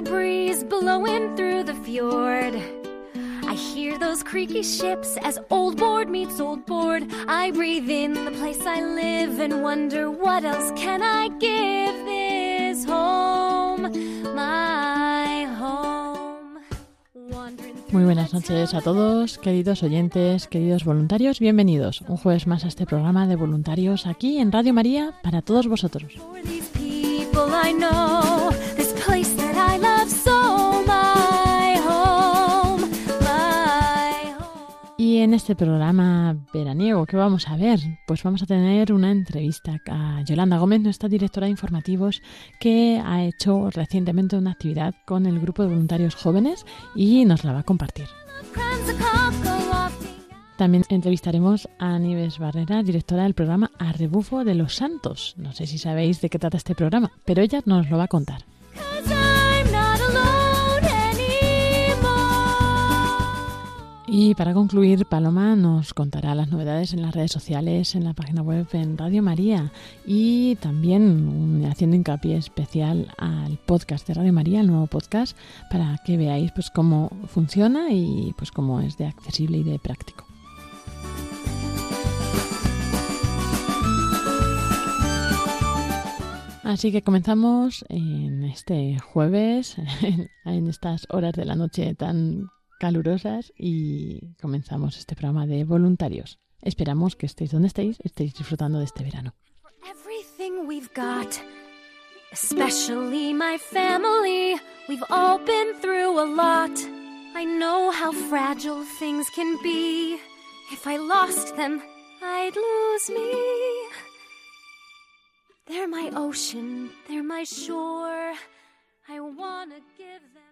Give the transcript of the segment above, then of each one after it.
Breeze blowing through the fjord. I hear those creaky ships as old board meets old board. I breathe in the place I live and wonder what else can I give this home, my home. Wandering through Muy buenas noches a todos, queridos oyentes, queridos voluntarios, bienvenidos un jueves más a este programa de voluntarios aquí en Radio María para todos vosotros. For these people I know, en este programa veraniego, ¿qué vamos a ver? Pues vamos a tener una entrevista a Yolanda Gómez, nuestra directora de informativos, que ha hecho recientemente una actividad con el grupo de voluntarios jóvenes y nos la va a compartir. También entrevistaremos a Nieves Barrera, directora del programa A Rebufo de los Santos. No sé si sabéis de qué trata este programa, pero ella nos lo va a contar. Y para concluir, Paloma nos contará las novedades en las redes sociales, en la página web, en Radio María y también haciendo hincapié especial al podcast de Radio María, el nuevo podcast, para que veáis pues cómo funciona y pues cómo es de accesible y de práctico. Así que comenzamos en este jueves, en estas horas de la noche tan calurosas y comenzamos este programa de voluntarios. Esperamos que estéis donde estéis, estéis disfrutando de este verano. Everything we've got, especially my family, we've all been through a lot. I know how fragile things can be. If I lost them, I'd lose me. They're my ocean, they're my shore. I wanna give them.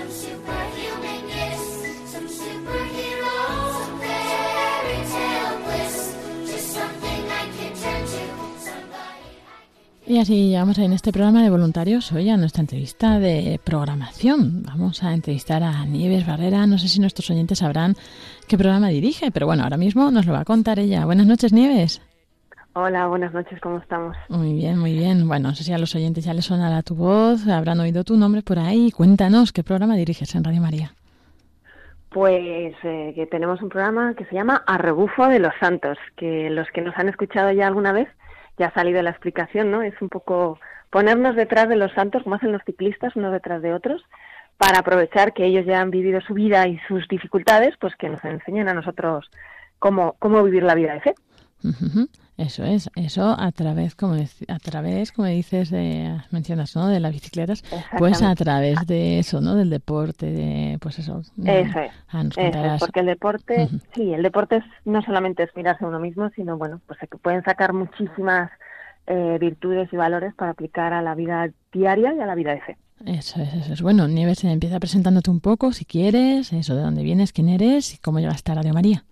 Y así llegamos en este programa de voluntarios hoy a nuestra entrevista de programación. Vamos a entrevistar a Nieves Barrera. No sé si nuestros oyentes sabrán qué programa dirige, pero bueno, ahora mismo nos lo va a contar ella. Buenas noches, Nieves. Hola, buenas noches, ¿cómo estamos? Muy bien, muy bien. Bueno, no sé si a los oyentes ya les sonará tu voz, habrán oído tu nombre por ahí. Cuéntanos qué programa diriges en Radio María. Pues eh, que tenemos un programa que se llama A Rebufo de los Santos, que los que nos han escuchado ya alguna vez ya ha salido la explicación, ¿no? Es un poco ponernos detrás de los santos, como hacen los ciclistas, unos detrás de otros, para aprovechar que ellos ya han vivido su vida y sus dificultades, pues que nos enseñen a nosotros cómo, cómo vivir la vida de fe. Eso es, eso a través, como a través, como dices, de, mencionas, ¿no? De las bicicletas, pues a través de eso, ¿no? Del deporte, de, pues eso. mm, Eso es. Ah, nos Eso es, contarás. porque el deporte, sí, el deporte es, no solamente es mirarse a uno mismo, sino bueno, pues se pueden sacar muchísimas eh, virtudes y valores para aplicar a la vida diaria y a la vida de fe. Eso es, eso es. Bueno, Nieves, empieza presentándote un poco, si quieres, eso, de dónde vienes, quién eres y cómo llegaste a Radio María.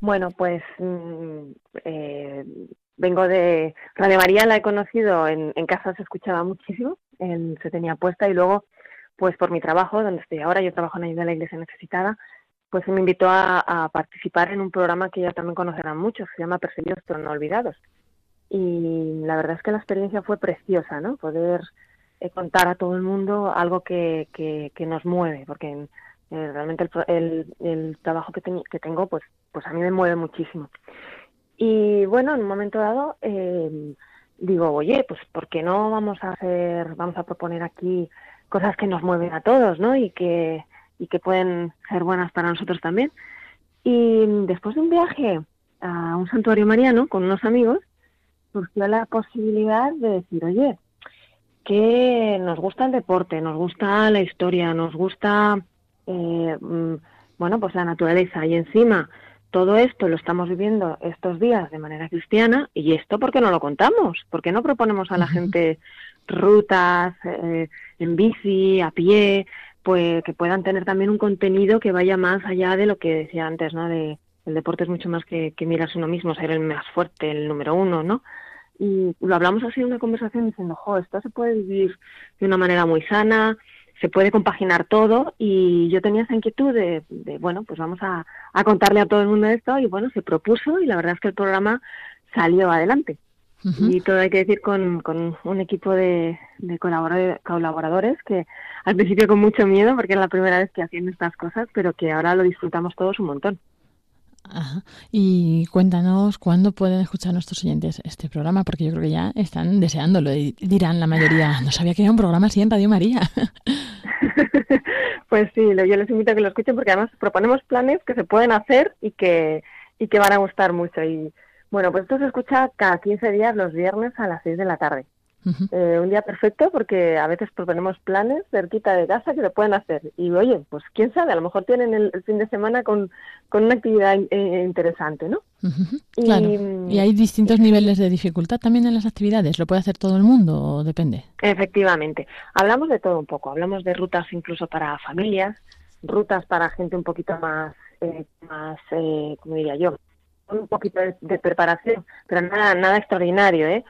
Bueno, pues mm, eh, vengo de Radio María, la he conocido en, en casa, se escuchaba muchísimo, en- se tenía puesta y luego, pues por mi trabajo, donde estoy ahora, yo trabajo en ayuda a la iglesia necesitada, pues me invitó a, participar en un programa que ya también conocerán muchos, se llama Perseguidos pero no olvidados. Y la verdad es que la experiencia fue preciosa, ¿no? Poder eh, contar a todo el mundo algo que, que, que nos mueve, porque eh, realmente el, el, el trabajo que, ten- que tengo, pues, pues a mí me mueve muchísimo. Y bueno, en un momento dado, eh, digo, oye, pues ¿por qué no vamos a hacer, vamos a proponer aquí cosas que nos mueven a todos, ¿no? Y que, y que pueden ser buenas para nosotros también. Y después de un viaje a un santuario mariano con unos amigos, surgió la posibilidad de decir, oye, que nos gusta el deporte, nos gusta la historia, nos gusta, eh, mm, bueno, pues la naturaleza y encima todo esto lo estamos viviendo estos días de manera cristiana y esto ¿por qué no lo contamos? ¿Por qué no proponemos a la gente rutas eh, en bici, a pie, pues que puedan tener también un contenido que vaya más allá de lo que decía antes, ¿no? De el deporte es mucho más que, que mirarse uno mismo, ser el más fuerte, el número uno, ¿no? Y lo hablamos así en una conversación diciendo, jo, esto se puede vivir de una manera muy sana, se puede compaginar todo y yo tenía esa inquietud de, de, bueno, pues vamos a, a contarle a todo el mundo esto y bueno, se propuso y la verdad es que el programa salió adelante. Y todo hay que decir con, con un equipo de, de colabora- colaboradores que al principio con mucho miedo porque era la primera vez que hacían estas cosas, pero que ahora lo disfrutamos todos un montón. Ajá. Y cuéntanos cuándo pueden escuchar nuestros oyentes este programa, porque yo creo que ya están deseándolo y dirán la mayoría, no sabía que era un programa así en María. pues sí, yo les invito a que lo escuchen porque además proponemos planes que se pueden hacer y que, y que van a gustar mucho. Y bueno, pues esto se escucha cada 15 días los viernes a las 6 de la tarde. Eh, un día perfecto porque a veces proponemos planes cerquita de casa que se pueden hacer. Y oye, pues quién sabe, a lo mejor tienen el, el fin de semana con, con una actividad eh, interesante, ¿no? Y- Claro. Y hay distintos niveles de dificultad también en las actividades. ¿Lo puede hacer todo el mundo o depende? Efectivamente. Hablamos de todo un poco. Hablamos de rutas incluso para familias, rutas para gente un poquito más, eh, más eh, ¿cómo diría yo? Un poquito de, de preparación, pero nada, nada extraordinario, ¿eh?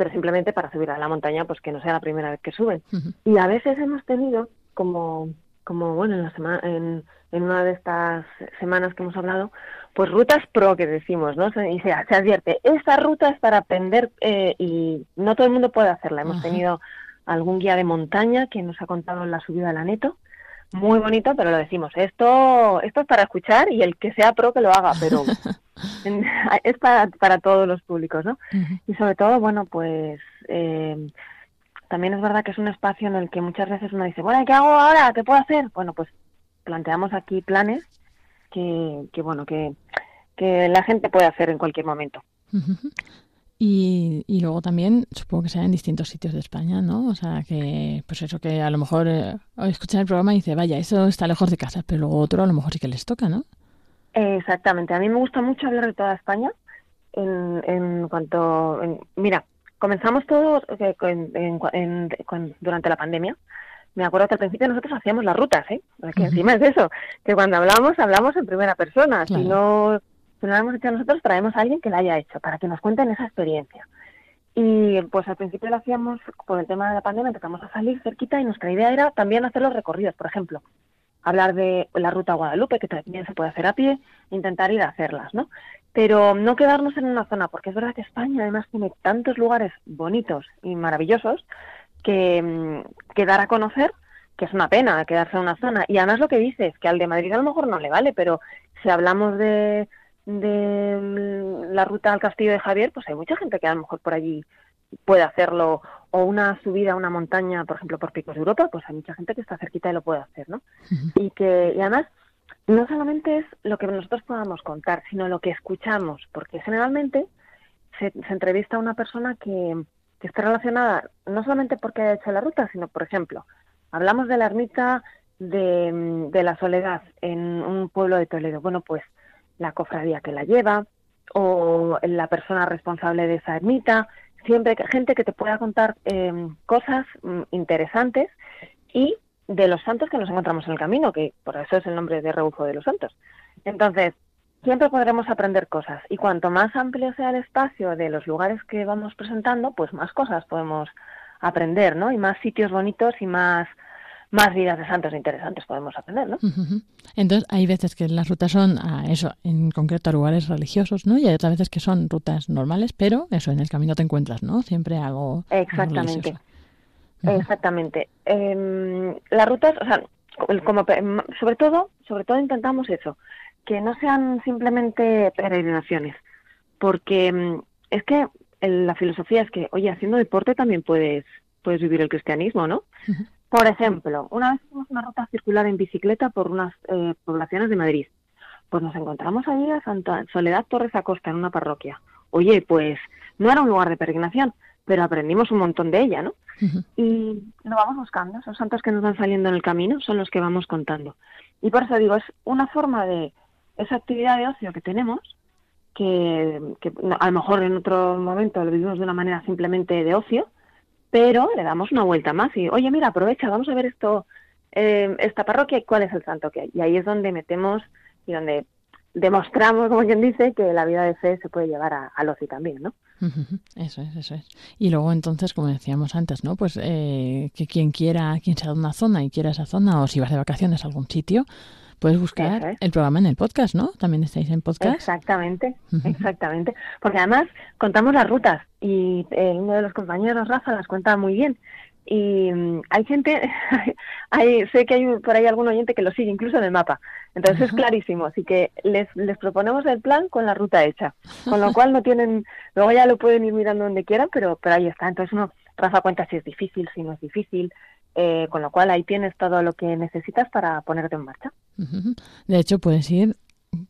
Pero simplemente para subir a la montaña, pues que no sea la primera vez que suben. Y a veces hemos tenido, como, como bueno, en, la en, en una de estas semanas que hemos hablado, pues rutas pro que decimos, ¿no? Se- Y se, se advierte, esta ruta es para aprender eh, y no todo el mundo puede hacerla. Hemos tenido algún guía de montaña que nos ha contado la subida al Aneto. Muy bonito, pero lo decimos, esto, esto es para escuchar y el que sea pro que lo haga, pero es para, para todos los públicos, ¿no? Y sobre todo, bueno, pues eh, también es verdad que es un espacio en el que muchas veces uno dice, bueno, ¿qué hago ahora? ¿Qué puedo hacer? Bueno, pues planteamos aquí planes que, que bueno, que, que la gente puede hacer en cualquier momento. Y, y luego también supongo que sea en distintos sitios de España, ¿no? O sea, que pues eso que a lo mejor eh, escuchan el programa y dice, vaya, eso está lejos de casa, pero luego otro a lo mejor sí que les toca, ¿no? Exactamente. A mí me gusta mucho hablar de toda España. En, en cuanto, en- mira, comenzamos todos eh, en- en- en- con- durante la pandemia. Me acuerdo que al principio nosotros hacíamos las rutas, ¿eh? Es que Ujú. encima es eso, que cuando hablamos, hablamos en primera persona. Si no, si no la hemos hecho nosotros, traemos a alguien que la haya hecho para que nos cuenten esa experiencia. Y pues al principio lo hacíamos por el tema de la pandemia, empezamos a salir cerquita y nuestra idea era también hacer los recorridos, por ejemplo hablar de la ruta Guadalupe, que también se puede hacer a pie, intentar ir a hacerlas, ¿no? Pero no quedarnos en una zona, porque es verdad que España además tiene tantos lugares bonitos y maravillosos que, mm, que dar a conocer, que es una pena quedarse en una zona. Y además lo que dices, que al de Madrid a lo mejor no le vale, pero si hablamos de, de mm, la ruta al Castillo de Javier, pues hay mucha gente que a lo mejor por allí puede hacerlo, o una subida a una montaña, por ejemplo, por Picos de Europa, pues hay mucha gente que está cerquita y lo puede hacer, ¿no? Y que y además no solamente es lo que nosotros podamos contar, sino lo que escuchamos, porque generalmente se, se entrevista a una persona que, que esté relacionada no solamente porque haya hecho la ruta, sino, por ejemplo, hablamos de la ermita de, de la soledad en un pueblo de Toledo. Bueno, pues la cofradía que la lleva o la persona responsable de esa ermita, siempre gente que te pueda contar eh, cosas mm, interesantes y de los santos que nos encontramos en el camino, que por eso es el nombre de rebufo de los santos. Entonces, siempre podremos aprender cosas y cuanto más amplio sea el espacio de los lugares que vamos presentando, pues más cosas podemos aprender, ¿no? Y más sitios bonitos y más más vidas de santos interesantes podemos aprender, ¿no? Entonces, hay veces que las rutas son a eso, en concreto a lugares religiosos, ¿no? Y hay otras veces que son rutas normales, pero eso, en el camino te encuentras, ¿no? Siempre algo Exactamente. Exactamente. Em, las rutas, o sea, como, sobre todo, sobre todo intentamos eso, que no sean simplemente peregrinaciones, porque em, es que la filosofía es que, oye, haciendo deporte también puedes, puedes vivir el cristianismo, ¿no? Por ejemplo, una vez hicimos una ruta circular en bicicleta por unas eh, poblaciones de Madrid. Pues nos encontramos allí a Santa Soledad Torres Acosta en una parroquia. Oye, pues no era un lugar de peregrinación, pero aprendimos un montón de ella, ¿no? Y lo vamos buscando, esos santos que nos van saliendo en el camino son los que vamos contando. Y por eso digo, es una forma de esa actividad de ocio que tenemos, que, a lo mejor en otro momento lo vivimos de una manera simplemente de ocio, pero le damos una vuelta más y, oye, mira, aprovecha, vamos a ver esto, eh, esta parroquia y cuál es el santo que hay. Y ahí es donde metemos y donde demostramos, como quien dice, que la vida de fe se puede llevar a, al ocio también, ¿no? Eso es, eso es. Y luego entonces, como decíamos antes, ¿no? Pues eh, que quien quiera, quien sea de una zona y quiera esa zona, o si vas de vacaciones a algún sitio, puedes buscar el programa en el podcast, ¿no? También estáis en podcast. Exactamente, exactamente. Porque además contamos las rutas y eh, uno de los compañeros, Rafa, las cuenta muy bien. Y mm, hay gente, hay, sé que hay por ahí algún oyente que lo sigue incluso en el mapa, entonces es clarísimo, así que les, les proponemos el plan con la ruta hecha, con lo cual no tienen, luego ya lo pueden ir mirando donde quieran, pero, pero ahí está, entonces uno, Rafa cuenta si es difícil, si no es difícil, eh, con lo cual ahí tienes todo lo que necesitas para ponerte en marcha. De hecho, puedes ir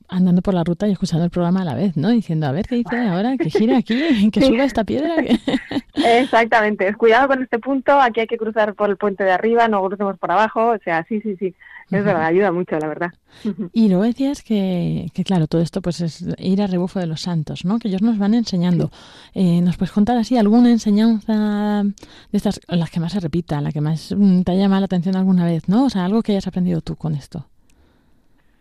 andando por la ruta y escuchando el programa a la vez, ¿no? Diciendo, a ver qué dice ahora, que gira aquí, que suba esta piedra. Exactamente, cuidado con este punto, aquí hay que cruzar por el puente de arriba, no crucemos por abajo, o sea, sí, sí, sí, es verdad, ayuda mucho, la verdad. Y luego decías que, que, claro, todo esto pues es ir a rebufo de los santos, ¿no? Que ellos nos van enseñando. Eh, ¿Nos puedes contar así alguna enseñanza de estas, las que más se repita, la que más mm, te ha llamado la atención alguna vez, ¿no? O sea, algo que hayas aprendido tú con esto.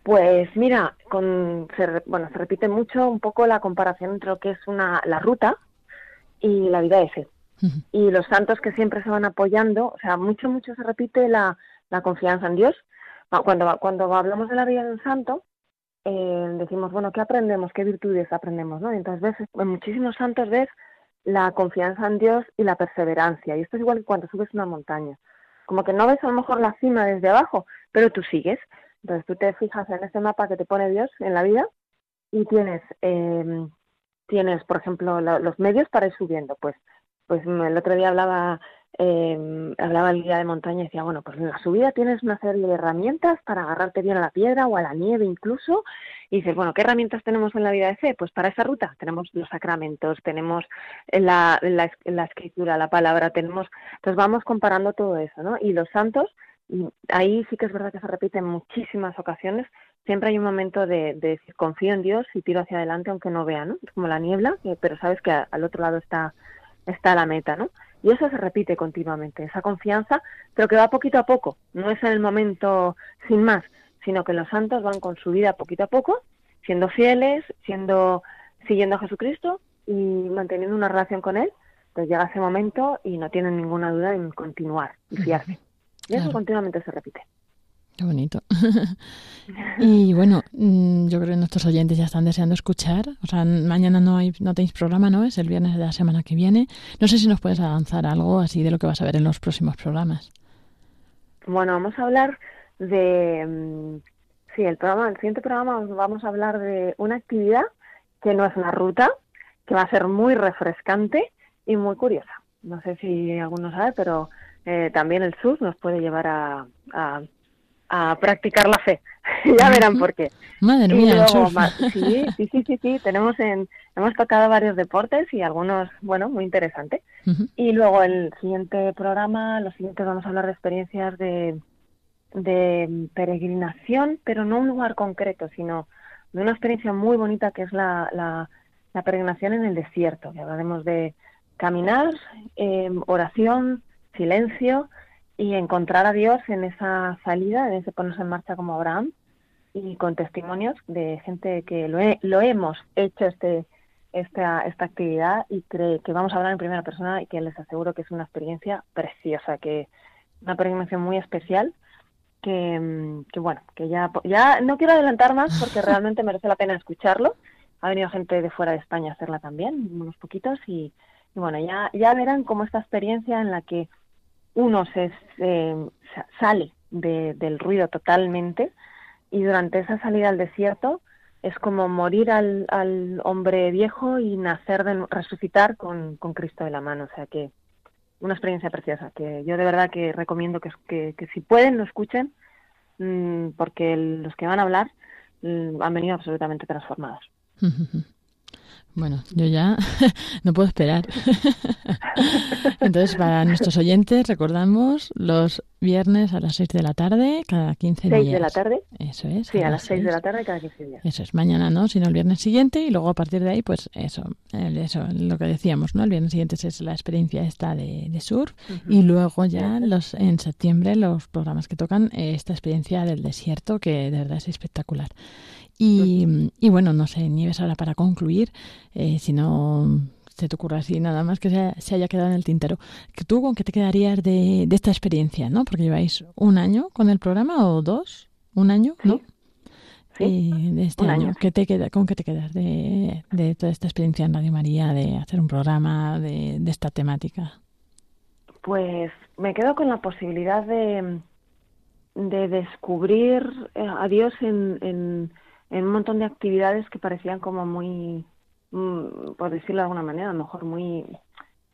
Pues mira, con, se, bueno, se repite mucho un poco la comparación entre lo que es una, la ruta y la vida de fe. Y los santos que siempre se van apoyando, o sea, mucho, mucho se repite la, la confianza en Dios. Cuando, cuando hablamos de la vida de un santo, eh, decimos, bueno, ¿qué aprendemos? ¿Qué virtudes aprendemos? ¿no? Entonces ves, en muchísimos santos ves la confianza en Dios y la perseverancia. Y esto es igual que cuando subes una montaña. Como que no ves a lo mejor la cima desde abajo, pero tú sigues. Entonces tú te fijas en ese mapa que te pone Dios en la vida y tienes, eh, tienes por ejemplo, los medios para ir subiendo. Pues, pues el otro día hablaba, eh, hablaba el guía de montaña y decía, bueno, pues en la subida tienes una serie de herramientas para agarrarte bien a la piedra o a la nieve incluso. Y dices, bueno, ¿qué herramientas tenemos en la vida de fe? Pues para esa ruta tenemos los sacramentos, tenemos la, la, la escritura, la palabra, tenemos, entonces vamos comparando todo eso, ¿no? Y los santos, y ahí sí que es verdad que se repite en muchísimas ocasiones. Siempre hay un momento de, decir confío en Dios y tiro hacia adelante aunque no vea, ¿no? Es como la niebla, pero sabes que al otro lado está, está la meta, ¿no? Y eso se repite continuamente, esa confianza, pero que va poquito a poco, no es en el momento sin más, sino que los santos van con su vida poquito a poco, siendo fieles, siendo siguiendo a Jesucristo y manteniendo una relación con Él, pues llega ese momento y no tienen ninguna duda en continuar y fiarse. Y eso continuamente se repite. Qué bonito. y bueno, mm, yo creo que nuestros oyentes ya están deseando escuchar. O sea, mañana no hay, no tenéis programa, ¿no? Es el viernes de la semana que viene. No sé si nos puedes avanzar algo así de lo que vas a ver en los próximos programas. Bueno, vamos a hablar de, mm, sí, el programa, el siguiente programa vamos a hablar de una actividad que no es una ruta, que va a ser muy refrescante y muy curiosa. No sé si alguno sabe, pero eh, también el sur nos puede llevar a, a, practicar la fe. ya verán por qué. Madre mía, sí, sí, sí, sí, sí, tenemos en, hemos tocado varios deportes y algunos, bueno, muy interesantes. Y luego el siguiente programa, los siguientes vamos a hablar de experiencias de, de peregrinación, pero no un lugar concreto, sino de una experiencia muy bonita que es la, la, la peregrinación en el desierto, que hablaremos de caminar, eh, oración, silencio y encontrar a Dios en esa salida, en ese ponerse en marcha como Abraham y con testimonios de gente que lo, lo hemos hecho este esta, esta actividad y cree que vamos a hablar en primera persona y que les aseguro que es una experiencia preciosa, que una peregrinación muy especial que, que, bueno, que ya, ya no quiero adelantar más porque realmente merece la pena escucharlo. Ha venido gente de fuera de España a hacerla también, unos poquitos, y, y bueno, ya, ya verán cómo esta experiencia en la que uno se, se- sa- sale de- del ruido totalmente y durante esa salida al desierto es como morir al, al hombre viejo y nacer, de, resucitar con, con Cristo de la mano. O sea que una experiencia preciosa que yo de verdad que recomiendo que, que, que si pueden lo escuchen mm, porque los que van a hablar mm, han venido absolutamente transformados. Bueno, yo ya no puedo esperar. Entonces, para nuestros oyentes, recordamos los viernes a las 6 de la tarde, cada 15 días. 6 de la tarde, Eso es. sí, a las las 6 de la tarde cada 15 días. Eso es, mañana no, sino el viernes siguiente y luego a partir de ahí, pues eso, eso, lo que decíamos, ¿no? El viernes siguiente es la experiencia esta de, de surf y luego ya los en septiembre los programas que tocan eh, esta experiencia del desierto que de verdad es espectacular. Y, y bueno, no sé, Nieves, ahora para concluir, eh, si no se te ocurre así nada más que se, se haya quedado en el tintero, ¿tú con qué te quedarías de, de esta experiencia, no? Porque lleváis un año con el programa o dos, un año, ¿no? Sí, de este un año, año. ¿qué te queda, ¿con qué te quedas de, de toda esta experiencia en Radio María, de hacer un programa de, de esta temática? Pues me quedo con la posibilidad de, de descubrir eh, a Dios en, en, en un montón de actividades que parecían como muy, mm, por decirlo de alguna manera, a lo mejor muy,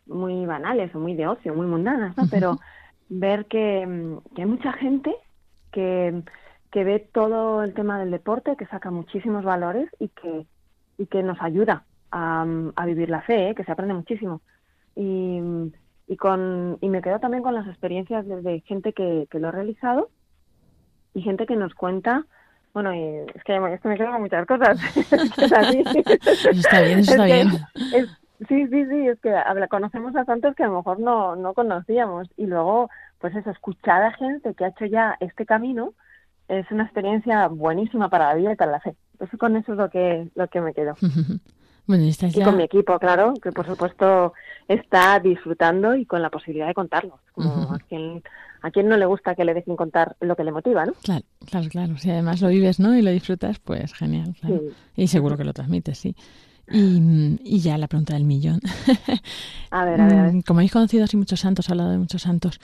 muy banales o muy de ocio, muy mundanas, ¿no? Pero ver que, mm, que hay mucha gente que, que ve todo el tema del deporte, que saca muchísimos valores y que, y que nos ayuda a, a vivir la fe, ¿eh? que se aprende muchísimo. Y, y, con, y me quedo también con las experiencias de, de gente que, que lo ha realizado y gente que nos cuenta. Bueno, y es que es que me quedo con muchas cosas. es así. Está bien, Es está que bien. es- sí, sí, sí, es que habla- conocemos a santos que a lo mejor no, no conocíamos. Y luego, pues eso, escuchar a gente que ha hecho ya este camino es una experiencia buenísima para la vida y para la fe. Eso con eso es lo que, lo que me quedo. Bueno, y esta es Y ya- con mi equipo, claro, que por supuesto está disfrutando y con la posibilidad de contarlo. Como Ujú. a quien a quien no le gusta que le dejen contar lo que le motiva, ¿no? Claro, claro, claro. Si además lo vives, ¿no? Y lo disfrutas, pues genial, claro. Sí. Y seguro que lo transmites, sí. Y, y ya la pregunta del millón. A ver, a ver, a ver. Mm, Como habéis conocido así muchos santos, hablado de muchos santos,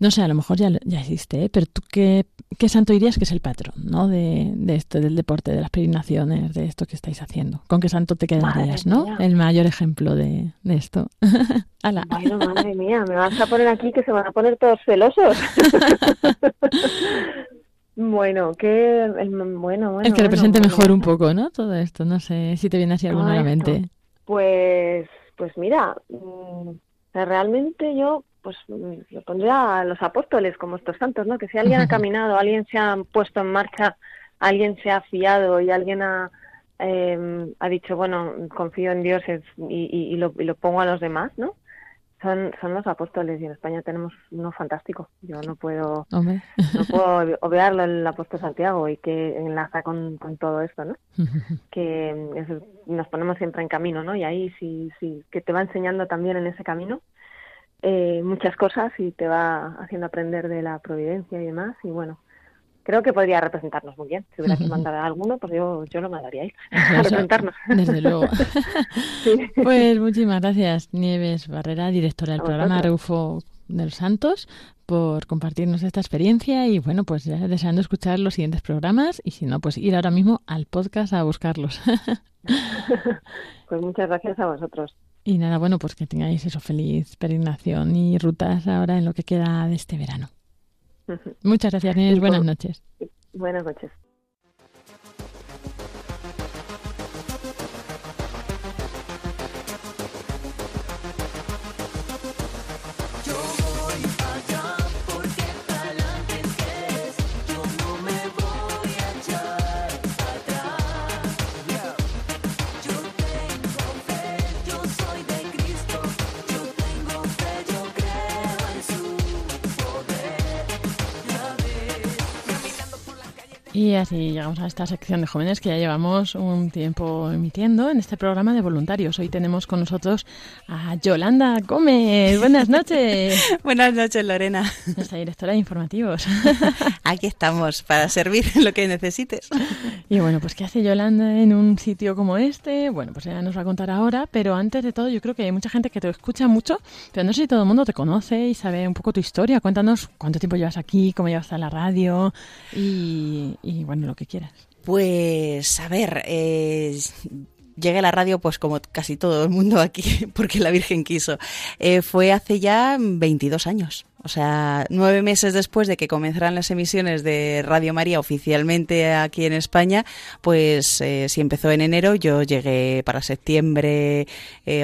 no sé, a lo mejor ya, ya existe, ¿eh? pero tú qué, qué santo dirías que es el patrón, ¿no? De, de esto, del deporte, de las peregrinaciones, de esto que estáis haciendo. ¿Con qué santo te quedarías, no? mía. El mayor ejemplo de, de esto. Ala. Bueno, madre mía, me vas a poner aquí que se van a poner todos celosos. bueno, que el, bueno, bueno. el que represente bueno. mejor un poco, ¿no? Todo esto, no sé si te viene así alguno a la esto. mente. Pues, pues mira, mm, realmente yo pues mm, lo pondría a los apóstoles como estos santos, ¿no? Que si alguien ha caminado, alguien se ha puesto en marcha, alguien se ha fiado y alguien ha, eh, ha dicho, bueno, confío en Dios y, y- y lo, y lo pongo a los demás, ¿no? Son, son los apóstoles y en España tenemos uno fantástico. Yo no puedo, Hombre. no puedo obviarlo el apóstol Santiago y que enlaza con, con todo esto, ¿no? que nos ponemos siempre en camino, ¿no? Y ahí sí, sí, que te va enseñando también en ese camino eh, muchas cosas y te va haciendo aprender de la providencia y demás. Y bueno, creo que podría representarnos muy bien. Si hubiera que mandar a alguno, pues yo, yo lo mandaría ahí, a representarnos. Desde luego. Sí. Pues muchísimas gracias, Nieves Barrera, directora del A programa vosotros. Reufo de los Santos, por compartirnos esta experiencia y bueno, pues ya deseando escuchar los siguientes programas y si no, pues ir ahora mismo al podcast a buscarlos. Pues muchas gracias a vosotros. Y nada, bueno, pues que tengáis eso, feliz peregrinación y rutas ahora en lo que queda de este verano. Muchas gracias, por- buenas noches. Buenas noches. Y así llegamos a esta sección de jóvenes que ya llevamos un tiempo emitiendo en este programa de voluntarios. Hoy tenemos con nosotros a Yolanda Gómez. Buenas noches. Buenas noches, Lorena. Nuestra directora de informativos. Aquí estamos para servir lo que necesites. Y bueno, pues ¿qué hace Yolanda en un sitio como este? Bueno, pues ella nos va a contar ahora, pero antes de todo yo creo que hay mucha gente que te escucha mucho, pero no sé si todo el mundo te conoce y sabe un poco tu historia. Cuéntanos cuánto tiempo llevas aquí, cómo llevas a la radio y, y bueno, lo que quieras. Pues, a ver, eh, llegué a la radio pues como casi todo el mundo aquí, porque la Virgen quiso. Eh, fue hace ya 22 años. O sea, nueve meses después de que comenzaran las emisiones de Radio María oficialmente aquí en España, pues eh, si empezó en enero, yo llegué para septiembre,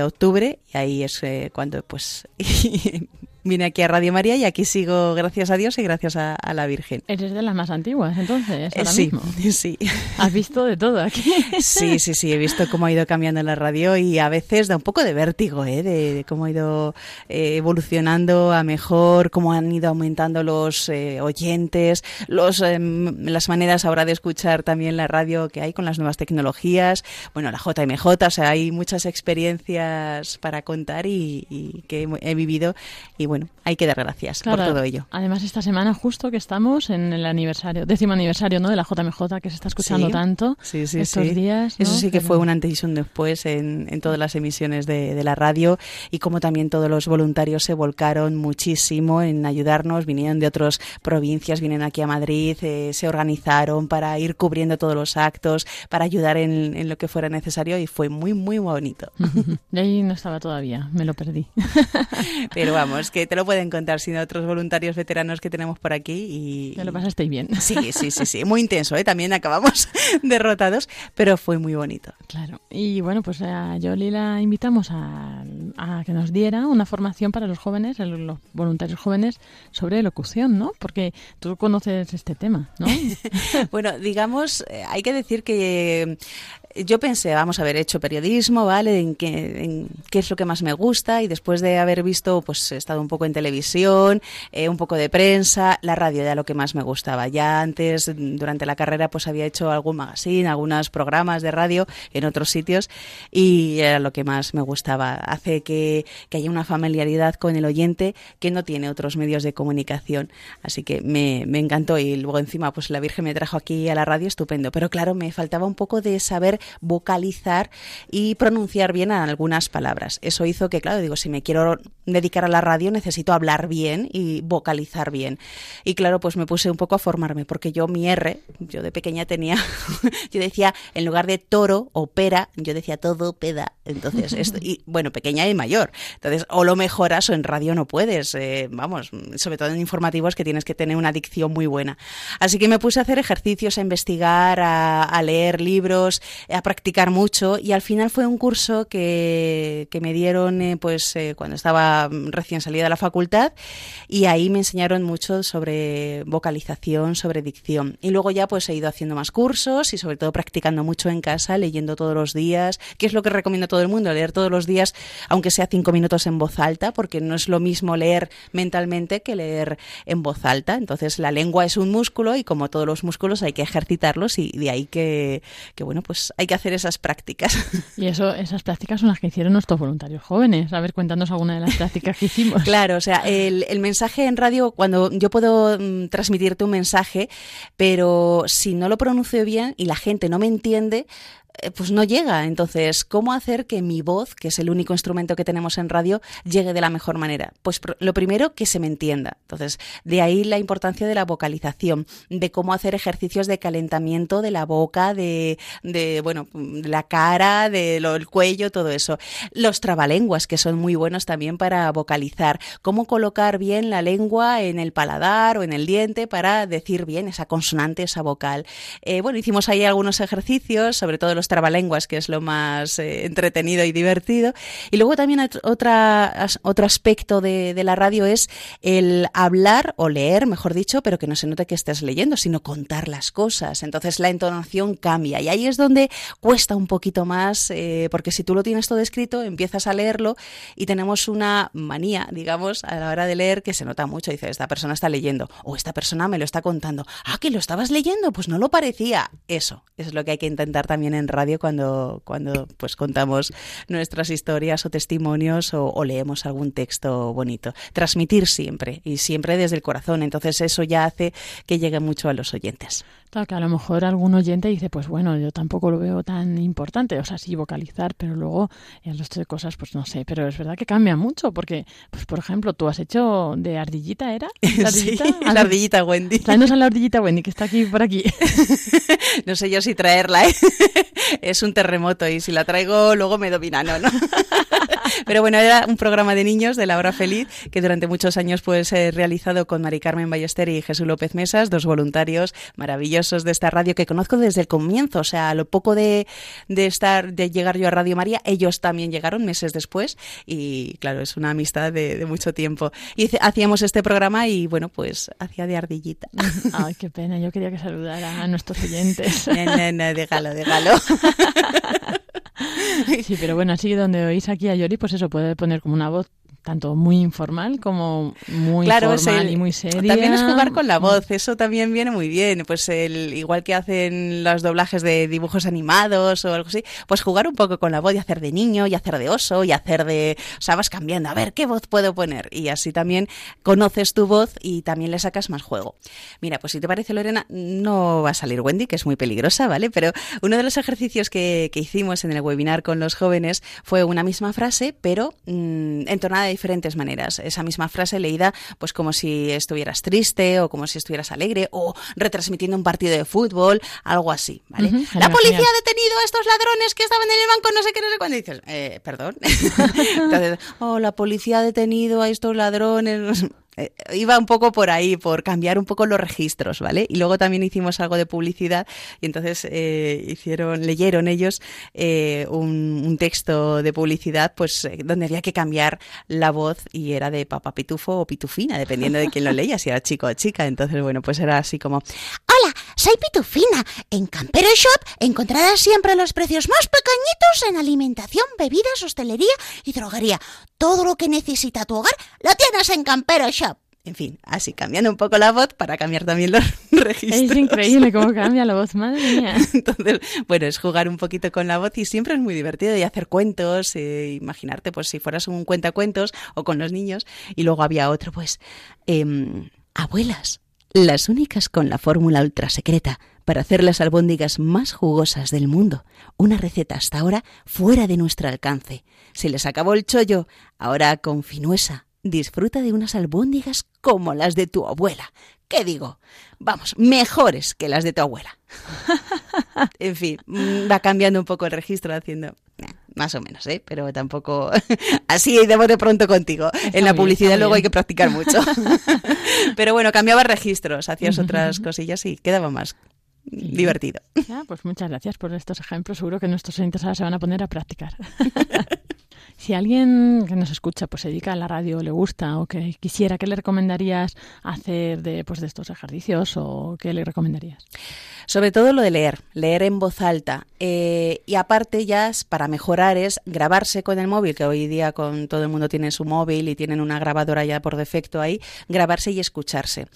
octubre, y ahí es cuando pues vine aquí a Radio María y aquí sigo, gracias a Dios y gracias a, a la Virgen. Eres de las más antiguas, entonces, ahora sí, mismo. sí. Has visto de todo aquí. Sí, sí, sí, he visto cómo ha ido cambiando la radio y a veces da un poco de vértigo, ¿eh? de, de cómo ha ido eh, evolucionando a mejor, cómo han ido aumentando los eh, oyentes, los, eh, las maneras ahora de escuchar también la radio que hay con las nuevas tecnologías, bueno, la JMJ, o sea, hay muchas experiencias para contar y, y que he, he vivido y bueno, hay que dar gracias Claro, por todo ello. Además, esta semana justo que estamos en el aniversario, décimo aniversario, ¿no? De la JMJ que se está escuchando Sí, tanto Sí, sí, estos días. ¿no? Eso sí que Pero- fue un antes y un después en, en todas las emisiones de, de la radio y como también todos los voluntarios se volcaron muchísimo en ayudarnos, vinieron de otras provincias, vinieron aquí a Madrid, eh, se organizaron para ir cubriendo todos los actos, para ayudar en, en lo que fuera necesario y fue muy, muy bonito. Y ahí no estaba todavía, me lo perdí. Pero vamos, que te lo pueden contar sin otros voluntarios veteranos que tenemos por aquí y... Me lo pasasteis bien. Sí, sí, sí, sí, muy intenso, ¿eh? también acabamos derrotados, pero fue muy bonito. Claro. Y bueno, pues a Yoli la invitamos a, a que nos diera una formación para los jóvenes, los voluntarios jóvenes, sobre locución, ¿no? Porque tú conoces este tema, ¿no? Bueno, digamos, eh, hay que decir que yo pensé, vamos a haber hecho periodismo, ¿vale? En qué, en qué es lo que más me gusta y después de haber visto, pues he estado un poco en televisión, eh, un poco de prensa, la radio era lo que más me gustaba. Ya antes, durante la carrera, pues había hecho algún magazine, algunos programas de radio en otros sitios y era lo que más me gustaba. Hace que, que haya una familiaridad con el oyente que no tiene otros medios de comunicación. Así que me, me encantó y luego encima pues la Virgen me trajo aquí a la radio estupendo. Pero claro, me faltaba un poco de saber vocalizar y pronunciar bien algunas palabras. Eso hizo que, claro, digo, si me quiero dedicar a la radio necesito hablar bien y vocalizar bien. Y claro, pues me puse un poco a formarme porque yo mi R, yo de pequeña tenía, yo decía, en lugar de toro o pera, yo decía todo peda. Entonces, esto, y bueno, pequeña y mayor. Entonces, o lo mejoras o en radio no puedes. eh, vamos, sobre todo en informativos que tienes que tener una dicción muy buena. Así que me puse a hacer ejercicios, a investigar, a, a leer libros, a practicar mucho y al final fue un curso que, que me dieron eh, pues eh, cuando estaba recién salida de la facultad y ahí me enseñaron mucho sobre vocalización, sobre dicción. Y luego ya pues he ido haciendo más cursos y sobre todo practicando mucho en casa, leyendo todos los días, que es lo que recomiendo a todo el mundo, leer todos los días, aunque sea cinco minutos en voz alta, porque no es lo mismo leer mentalmente que leer en voz alta. Entonces la lengua es un músculo y como todos los músculos hay que ejercitarlos y de ahí que, que bueno, pues hay que hacer esas prácticas. Y eso, esas prácticas son las que hicieron nuestros voluntarios jóvenes. A ver, cuéntanos alguna de las prácticas que hicimos. Claro, o sea, el, el mensaje en radio, cuando yo puedo mm, transmitirte un mensaje, pero si no lo pronuncio bien y la gente no me entiende, pues no llega. Entonces, ¿cómo hacer que mi voz, que es el único instrumento que tenemos en radio, llegue de la mejor manera? Pues lo primero, que se me entienda. Entonces, de ahí la importancia de la vocalización, de cómo hacer ejercicios de calentamiento de la boca, de, de bueno, la cara, del el cuello, todo eso. Los trabalenguas, que son muy buenos también para vocalizar. Cómo colocar bien la lengua en el paladar o en el diente para decir bien esa consonante, esa vocal. Eh, bueno, hicimos ahí algunos ejercicios, sobre todo los los trabalenguas, que es lo más eh, entretenido y divertido. Y luego también otra, otro aspecto de, la radio es el hablar o leer, mejor dicho, pero que no se note que estés leyendo, sino contar las cosas. Entonces la entonación cambia y ahí es donde cuesta un poquito más, eh, porque si tú lo tienes todo escrito, empiezas a leerlo y tenemos una manía, digamos, a la hora de leer que se nota mucho. Dice, esta persona está leyendo o esta persona me lo está contando. Ah, que lo estabas leyendo, pues no lo parecía. Eso es lo que hay que intentar también en radio cuando, cuando pues contamos nuestras historias o testimonios o, o leemos algún texto bonito. Transmitir siempre y siempre desde el corazón. Entonces eso ya hace que llegue mucho a los oyentes. Claro, que a lo mejor algún oyente dice, pues bueno, yo tampoco lo veo tan importante, o sea, sí vocalizar, pero luego el resto de cosas, pues no sé, pero es verdad que cambia mucho, porque, pues por ejemplo, tú has hecho de ardillita, ¿era? ¿La ardillita? Sí, la ardillita Wendy. Tráenos a la ardillita Wendy, que está aquí por aquí. no sé yo si traerla, ¿eh? es un terremoto y si la traigo luego me domina, no, no. Pero bueno, era un programa de niños de la hora feliz que durante muchos años pues he realizado con Mari Carmen Ballester y Jesús López Mesas, dos voluntarios maravillosos de esta radio que conozco desde el comienzo, o sea, a lo poco de, de estar, de llegar yo a Radio María, ellos también llegaron meses después y claro, es una amistad de, de mucho tiempo. Y hacíamos este programa y bueno, pues hacía de ardillita. Ay, qué pena, yo quería que saludara a nuestros oyentes. No, no, no, déjalo, déjalo. Sí, pero bueno, así donde oís aquí a Yori, pues eso puede poner como una voz tanto muy informal como muy formal y muy seria. También es jugar con la voz, eso también viene muy bien. Pues el, igual que hacen los doblajes de dibujos animados o algo así, pues jugar un poco con la voz y hacer de niño y hacer de oso y hacer de... O sea, vas cambiando, a ver qué voz puedo poner. Y así también conoces tu voz y también le sacas más juego. Mira, pues si te parece, Lorena, no va a salir Wendy, que es muy peligrosa, ¿vale? Pero uno de los ejercicios que, que hicimos en el webinar con los jóvenes fue una misma frase, pero mmm, entonada de diferentes maneras. Esa misma frase leída pues como si estuvieras triste o como si estuvieras alegre o retransmitiendo un partido de fútbol, algo así, ¿vale? Uh -huh, la policía ha detenido a estos ladrones que estaban en el banco, no sé qué, no sé cuándo. Y dices, eh, perdón. Entonces, oh, la policía ha detenido a estos ladrones. Eh, iba un poco por ahí, por cambiar un poco los registros, ¿vale? Y luego también hicimos algo de publicidad y entonces eh, hicieron, leyeron ellos eh, un, un, texto de publicidad, pues donde había que cambiar la voz y era de papá pitufo o pitufina, dependiendo de quién lo leía, si era chico o chica. Entonces, bueno, pues era así como, hola, soy pitufina. En Campero Shop encontrarás siempre los precios más pequeñitos en alimentación, bebidas, hostelería y droguería. Todo lo que necesita tu hogar lo tienes en Campero Shop. En fin, así cambiando un poco la voz para cambiar también los registros. Es increíble cómo cambia la voz, madre mía. Entonces, bueno, es jugar un poquito con la voz y siempre es muy divertido y hacer cuentos, eh, imaginarte pues si fueras un cuentacuentos o con los niños y luego había otro pues, eh, abuelas, las únicas con la fórmula ultra secreta para hacer las albóndigas más jugosas del mundo. Una receta hasta ahora fuera de nuestro alcance. Se les acabó el chollo, ahora con finuesa disfruta de unas albóndigas como las de tu abuela. ¿Qué digo? Vamos, mejores que las de tu abuela. en fin, va cambiando un poco el registro haciendo... Eh, más o menos, ¿eh? Pero tampoco... Así de de pronto contigo. Está en la publicidad bien, luego hay que practicar mucho. Pero bueno, cambiaba registros, hacías otras cosillas y quedaba más divertido. Ya, pues muchas gracias por estos ejemplos. Seguro que nuestros ahora se van a poner a practicar. Si alguien que nos escucha pues se dedica a la radio, le gusta o que quisiera, ¿qué le recomendarías hacer de, pues, de estos ejercicios o qué le recomendarías? Sobre todo lo de leer, leer en voz alta. Eh, y aparte ya para mejorar es grabarse con el móvil, que hoy día con todo el mundo tiene su móvil y tienen una grabadora ya por defecto ahí, grabarse y escucharse.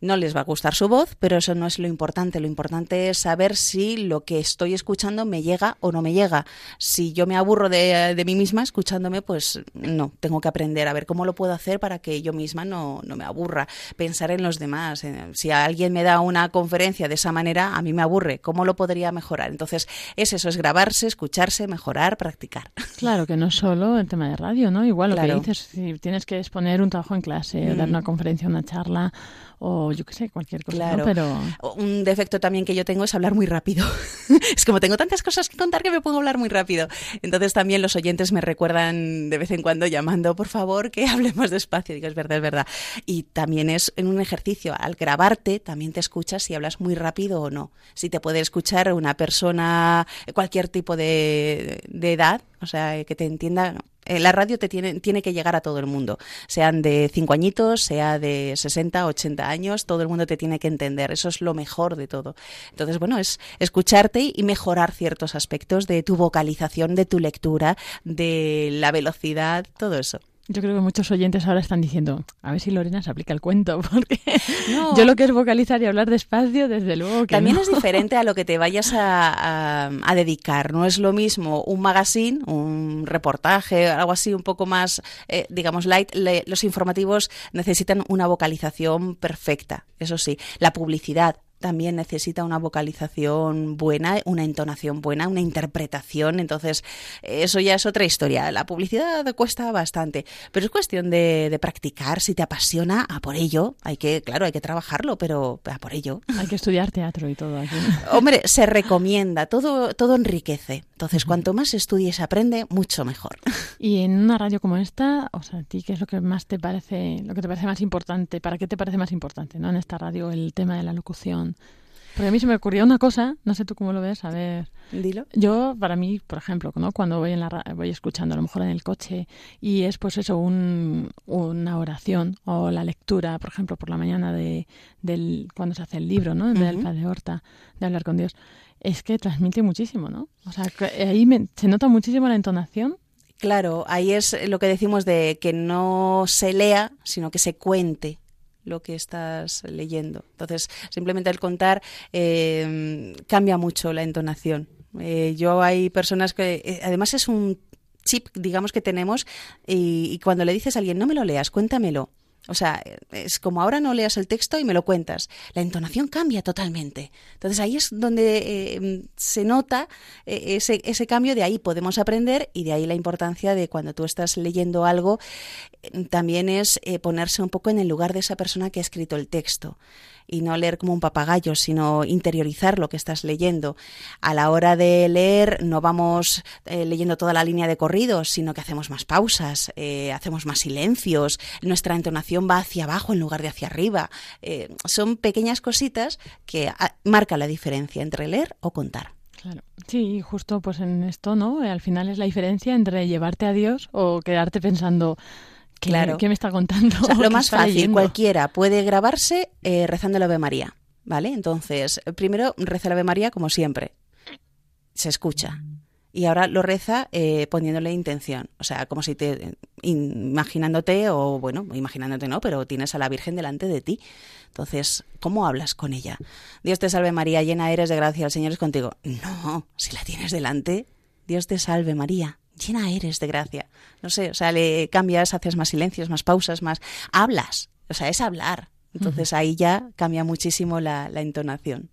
No les va a gustar su voz, pero eso no es lo importante. Lo importante es saber si lo que estoy escuchando me llega o no me llega. Si yo me aburro de, de mí misma escuchándome, pues no, tengo que aprender a ver cómo lo puedo hacer para que yo misma no, no me aburra. Pensar en los demás. Si alguien me da una conferencia de esa manera, a mí me aburre, ¿cómo lo podría mejorar? Entonces, es eso, es grabarse, escucharse, mejorar, practicar. Claro, que no solo el tema de radio, ¿no? Igual lo claro. que dices, si tienes que exponer un trabajo en clase, mm. o dar una conferencia, una charla, o yo qué sé, cualquier cosa. Claro. ¿no? Pero... Un defecto también que yo tengo es hablar muy rápido. es como tengo tantas cosas que contar que me puedo hablar muy rápido. Entonces también los oyentes me recuerdan de vez en cuando llamando, por favor, que hablemos despacio. Digo, es verdad, es verdad. Y también es en un ejercicio, al grabarte, también te escuchas si hablas muy rápido o no. Si te puede escuchar una persona, cualquier tipo de, de edad, o sea, que te entienda la radio te tiene, tiene que llegar a todo el mundo, sean de cinco añitos, sea de 60, 80 años, todo el mundo te tiene que entender. Eso es lo mejor de todo. Entonces, bueno, es escucharte y mejorar ciertos aspectos de tu vocalización, de tu lectura, de la velocidad, todo eso. Yo creo que muchos oyentes ahora están diciendo, a ver si Lorena se aplica el cuento, porque yo lo que es vocalizar y hablar despacio, desde luego que También no. es diferente a lo que te vayas a, a- a dedicar. No es lo mismo un magazine, un reportaje, algo así un poco más, eh, digamos, light. Le- los informativos necesitan una vocalización perfecta, eso sí. La publicidad también necesita una vocalización buena, una entonación buena, una interpretación. Entonces, eso ya es otra historia. La publicidad cuesta bastante, pero es cuestión de, de practicar. Si te apasiona, a por ello. Hay que, claro, hay que trabajarlo, pero a por ello. Hay que estudiar teatro y todo aquí. Hombre, se recomienda, todo, todo enriquece. Entonces, cuanto más estudies y aprende, mucho mejor. Y en una radio como esta, o sea, ¿a ti qué es lo que más te parece, lo que te parece más importante? ¿Para qué te parece más importante, no? En esta radio, el tema de la locución. Porque a mí se me ocurrió una cosa, no sé tú cómo lo ves, a ver. Dilo. Yo, para mí, por ejemplo, ¿no? cuando voy en la voy escuchando a lo mejor en el coche y es pues eso, un, una oración o la lectura, por ejemplo, por la mañana de del cuando se hace el libro, ¿no? Del Ujú. Padre Horta, de hablar con Dios, es que transmite muchísimo, ¿no? O sea, que ahí me- se nota muchísimo la entonación. Claro, ahí es lo que decimos de que no se lea, sino que se cuente lo que estás leyendo. Entonces, simplemente al contar eh, cambia mucho la entonación. Eh, yo hay personas que, eh, además es un chip, digamos, que tenemos y, y cuando le dices a alguien, no me lo leas, cuéntamelo. O sea, es como ahora no leas el texto y me lo cuentas. La entonación cambia totalmente. Entonces ahí es donde eh, se nota eh, ese, ese cambio, de ahí podemos aprender y de ahí la importancia de cuando tú estás leyendo algo, eh, también es ponerse un poco en el lugar de esa persona que ha escrito el texto y no leer como un papagayo, sino interiorizar lo que estás leyendo. A la hora de leer no vamos eh, leyendo toda la línea de corridos, sino que hacemos más pausas, eh, hacemos más silencios, nuestra entonación va hacia abajo en lugar de hacia arriba. Eh, son pequeñas cositas que ah, marcan la diferencia entre leer o contar. Claro. Sí, justo pues en esto, ¿no? Al final es la diferencia entre llevarte a Dios o quedarte pensando, ¿qué, Claro. ¿qué me está contando? O sea, ¿Qué lo más fácil, leyendo? cualquiera puede grabarse eh, rezando el Ave María, ¿vale? Entonces, eh, primero reza el Ave María como siempre, se escucha. Y ahora lo reza eh, poniéndole intención, o sea, como si te in- imaginándote o bueno, imaginándote no, pero tienes a la Virgen delante de ti. Entonces, ¿cómo hablas con ella? Dios te salve María, llena eres de gracia, el Señor es contigo. No, si la tienes delante, Dios te salve María, llena eres de gracia. No sé, o sea, le cambias, haces más silencios, más pausas, más hablas, o sea, es hablar. Entonces ahí ya cambia muchísimo la, la entonación.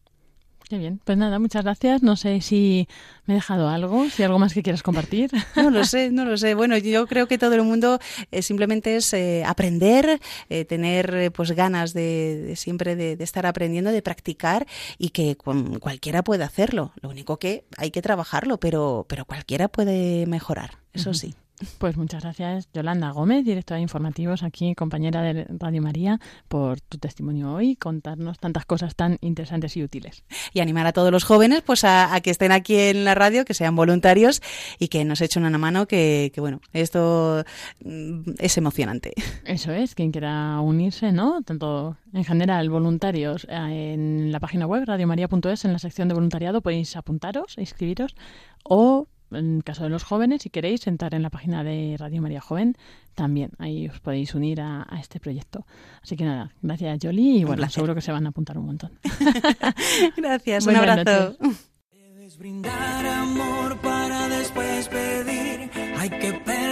Qué bien. Pues nada, muchas gracias. No sé si me he dejado algo, si algo más que quieras compartir. No lo sé, no lo sé. Bueno, yo creo que todo el mundo eh, simplemente es eh, aprender, eh, tener pues ganas de, de siempre de, de estar aprendiendo, de practicar y que con- cualquiera puede hacerlo. Lo único que hay que trabajarlo, pero, pero cualquiera puede mejorar, eso sí. Pues muchas gracias, Yolanda Gómez, directora de informativos aquí, compañera de Radio María, por tu testimonio hoy, contarnos tantas cosas tan interesantes y útiles. Y animar a todos los jóvenes pues a, a que estén aquí en la radio, que sean voluntarios y que nos echen una mano, que, que bueno, esto mm, es emocionante. Eso es, quien quiera unirse, ¿no? Tanto en general, voluntarios, eh, en la página web radiomaria.es, en la sección de voluntariado, podéis apuntaros, inscribiros, o en caso de los jóvenes, si queréis, entrar en la página de Radio María Joven, también ahí os podéis unir a, a este proyecto. Así que nada, gracias Jolie y bueno, placer. seguro que se van a apuntar un montón. Gracias, un abrazo. noches. Debes brindar amor para después pedir. Hay que perdonar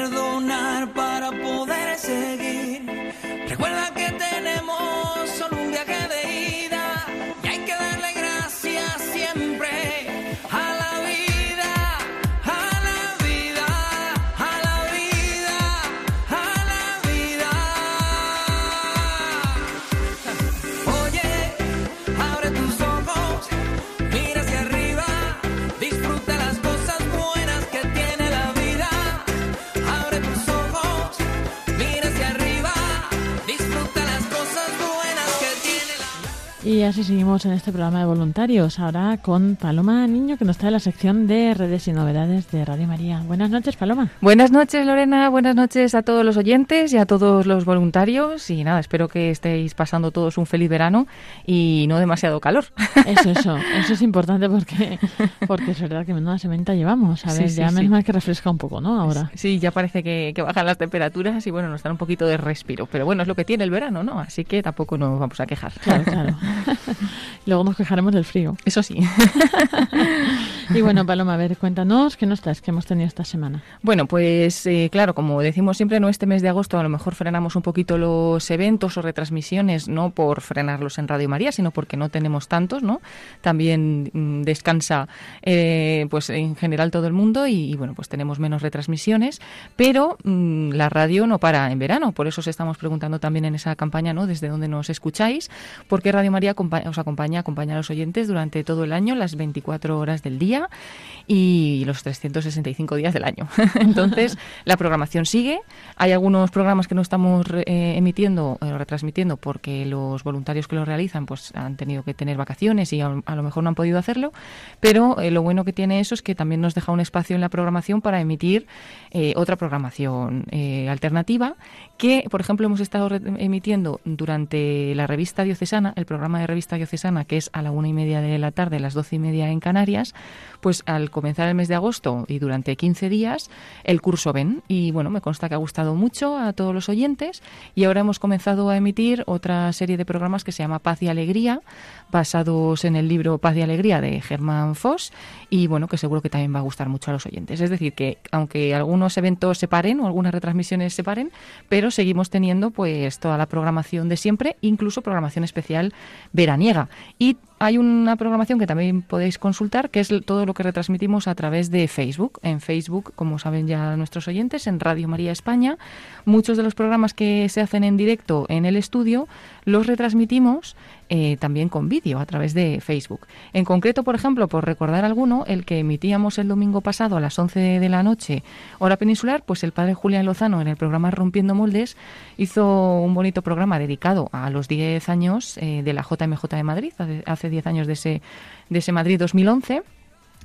Y así seguimos en este programa de voluntarios, ahora con Paloma Niño, que nos trae la sección de redes y novedades de Radio María. Buenas noches, Paloma. Buenas noches, Lorena. Buenas noches a todos los oyentes y a todos los voluntarios. Y nada, espero que estéis pasando todos un feliz verano y no demasiado calor. Eso, eso. Eso es importante porque, porque es verdad que menuda sementa llevamos. A ver, Sí, sí, ya sí. menos mal que refresca un poco, ¿no? Ahora. Sí, ya parece que, que bajan las temperaturas y bueno, nos dan un poquito de respiro. Pero bueno, es lo que tiene el verano, ¿no? Así que tampoco nos vamos a quejar. Claro, claro. Luego nos quejaremos del frío. Eso sí. Y bueno, Paloma, a ver, cuéntanos qué nos traes que hemos tenido esta semana. Bueno, pues eh, claro, como decimos siempre, no este mes de agosto a lo mejor frenamos un poquito los eventos o retransmisiones, no por frenarlos en Radio María, sino porque no tenemos tantos, ¿no? También mm, descansa, eh, pues en general todo el mundo y, y, bueno, pues tenemos menos retransmisiones, pero mm, la radio no para en verano, por eso os estamos preguntando también en esa campaña, ¿no? Desde dónde nos escucháis, porque Radio María acompa- os acompaña, acompaña a los oyentes durante todo el año, las 24 horas del día y los 365 días del año. Entonces, la programación sigue. Hay algunos programas que no estamos eh, emitiendo o retransmitiendo porque los voluntarios que lo realizan pues han tenido que tener vacaciones y a, lo mejor no han podido hacerlo, pero eh, lo bueno que tiene eso es que también nos deja un espacio en la programación para emitir eh, otra programación eh, alternativa que, por ejemplo, hemos estado emitiendo durante la revista diocesana, el programa de revista diocesana, que es a la una y media de la tarde, las doce y media en Canarias, pues al comenzar el mes de agosto y durante 15 días, el curso ven. Y bueno, me consta que ha gustado mucho a todos los oyentes y ahora hemos comenzado a emitir otra serie de programas que se llama Paz y Alegría, basados en el libro Paz y Alegría de Germán Foss y bueno, que seguro que también va a gustar mucho a los oyentes. Es decir, que aunque algunos eventos se paren o algunas retransmisiones se paren, pero seguimos teniendo pues toda la programación de siempre, incluso programación especial veraniega. Y hay una programación que también podéis consultar, que es todo lo que retransmitimos a través de Facebook. En Facebook, como saben ya nuestros oyentes, en Radio María España, muchos de los programas que se hacen en directo en el estudio los retransmitimos eh, también con vídeo a través de Facebook. En concreto, por ejemplo, por recordar alguno, el que emitíamos el domingo pasado a las 11 de la noche, hora peninsular, pues el padre Julián Lozano en el programa Rompiendo Moldes hizo un bonito programa dedicado a los 10 años eh, de la JMJ de Madrid, hace- hace 10 años de ese, de ese Madrid 2011.